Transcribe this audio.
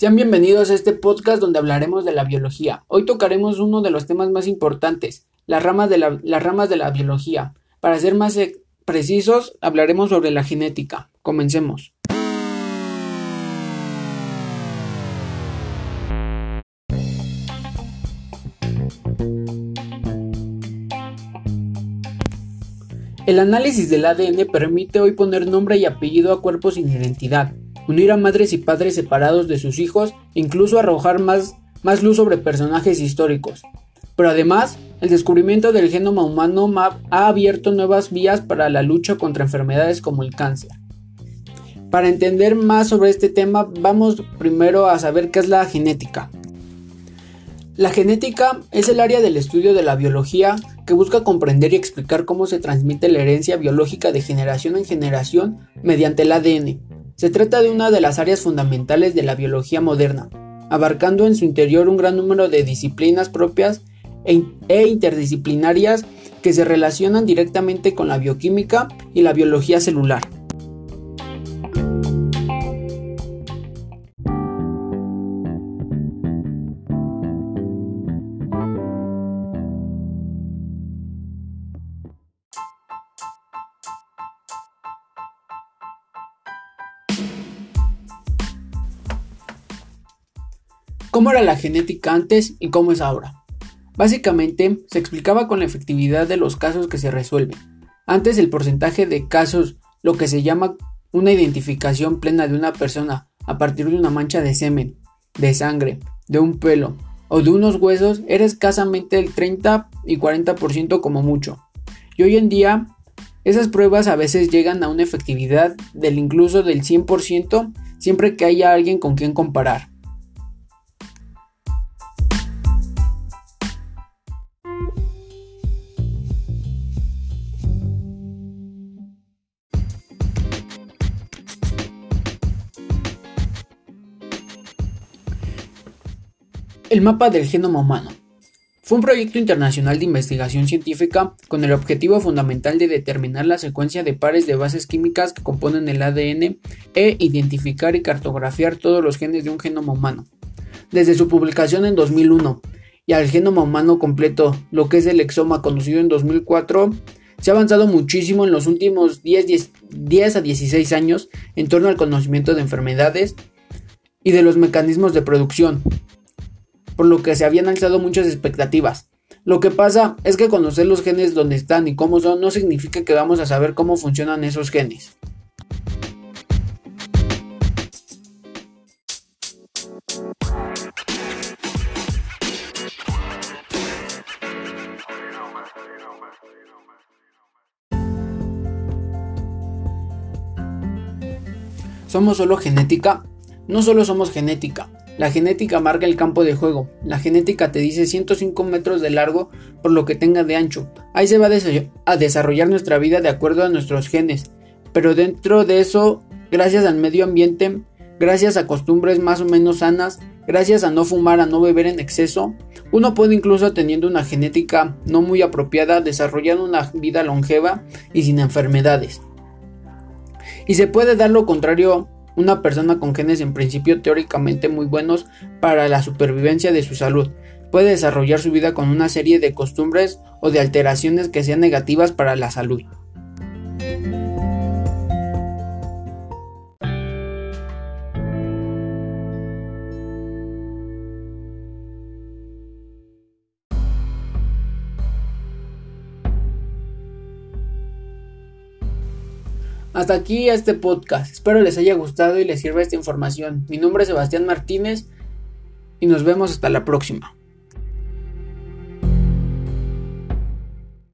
Sean bienvenidos a este podcast donde hablaremos de la biología. Hoy tocaremos uno de los temas más importantes, las ramas de la, las ramas de la biología. Para ser más e, precisos, hablaremos sobre la genética. Comencemos. El análisis del ADN permite hoy poner nombre y apellido a cuerpos sin identidad, unir a madres y padres separados de sus hijos incluso arrojar más, luz sobre personajes históricos. Pero además, el descubrimiento del genoma humano ha abierto nuevas vías para la lucha contra enfermedades como el cáncer. Para entender más sobre este tema, vamos primero a saber qué es la genética. La genética es el área del estudio de la biología que busca comprender y explicar cómo se transmite la herencia biológica de generación en generación mediante el ADN, se trata de una de las áreas fundamentales de la biología moderna, abarcando en su interior un gran número de disciplinas propias e, e interdisciplinarias que se relacionan directamente con la bioquímica y la biología celular. ¿Cómo era la genética antes y cómo es ahora? Básicamente, se explicaba con la efectividad de los casos que se resuelven. Antes el porcentaje de casos, lo que se llama una identificación plena de una persona a partir de una mancha de semen, de sangre, de un pelo o de unos huesos, era escasamente el 30 y 40% como mucho. Y hoy en día, esas pruebas a veces llegan a una efectividad del incluso del 100% siempre que haya alguien con quien comparar. El mapa del genoma humano. Fue un proyecto internacional de investigación científica con el objetivo fundamental de determinar la secuencia de pares de bases químicas que componen el ADN e identificar y cartografiar todos los genes de un genoma humano. Desde su publicación en 2001 y al genoma humano completo, lo que es el exoma conocido en 2004, se ha avanzado muchísimo en los últimos 10, 10 a 16 años en torno al conocimiento de enfermedades y de los mecanismos de producción, por lo que se habían alzado muchas expectativas. Lo que pasa es que conocer los genes donde están y cómo son no significa que vamos a saber cómo funcionan esos genes. ¿Somos solo genética? No solo somos genética, la genética marca el campo de juego. La genética te dice 105 metros de largo por lo que tenga de ancho. Ahí se va a desarrollar nuestra vida de acuerdo a nuestros genes. Pero dentro de eso, gracias al medio ambiente, gracias a costumbres más o menos sanas, gracias a no fumar, a no beber en exceso, uno puede incluso teniendo una genética no muy apropiada desarrollar una vida longeva y sin enfermedades. Y se puede dar lo contrario una persona con genes en principio teóricamente muy buenos para la supervivencia de su salud puede desarrollar su vida con una serie de costumbres o de alteraciones que sean negativas para la salud. Hasta aquí este podcast. Espero les haya gustado y les sirva esta información. Mi nombre es Sebastián Martínez y nos vemos hasta la próxima.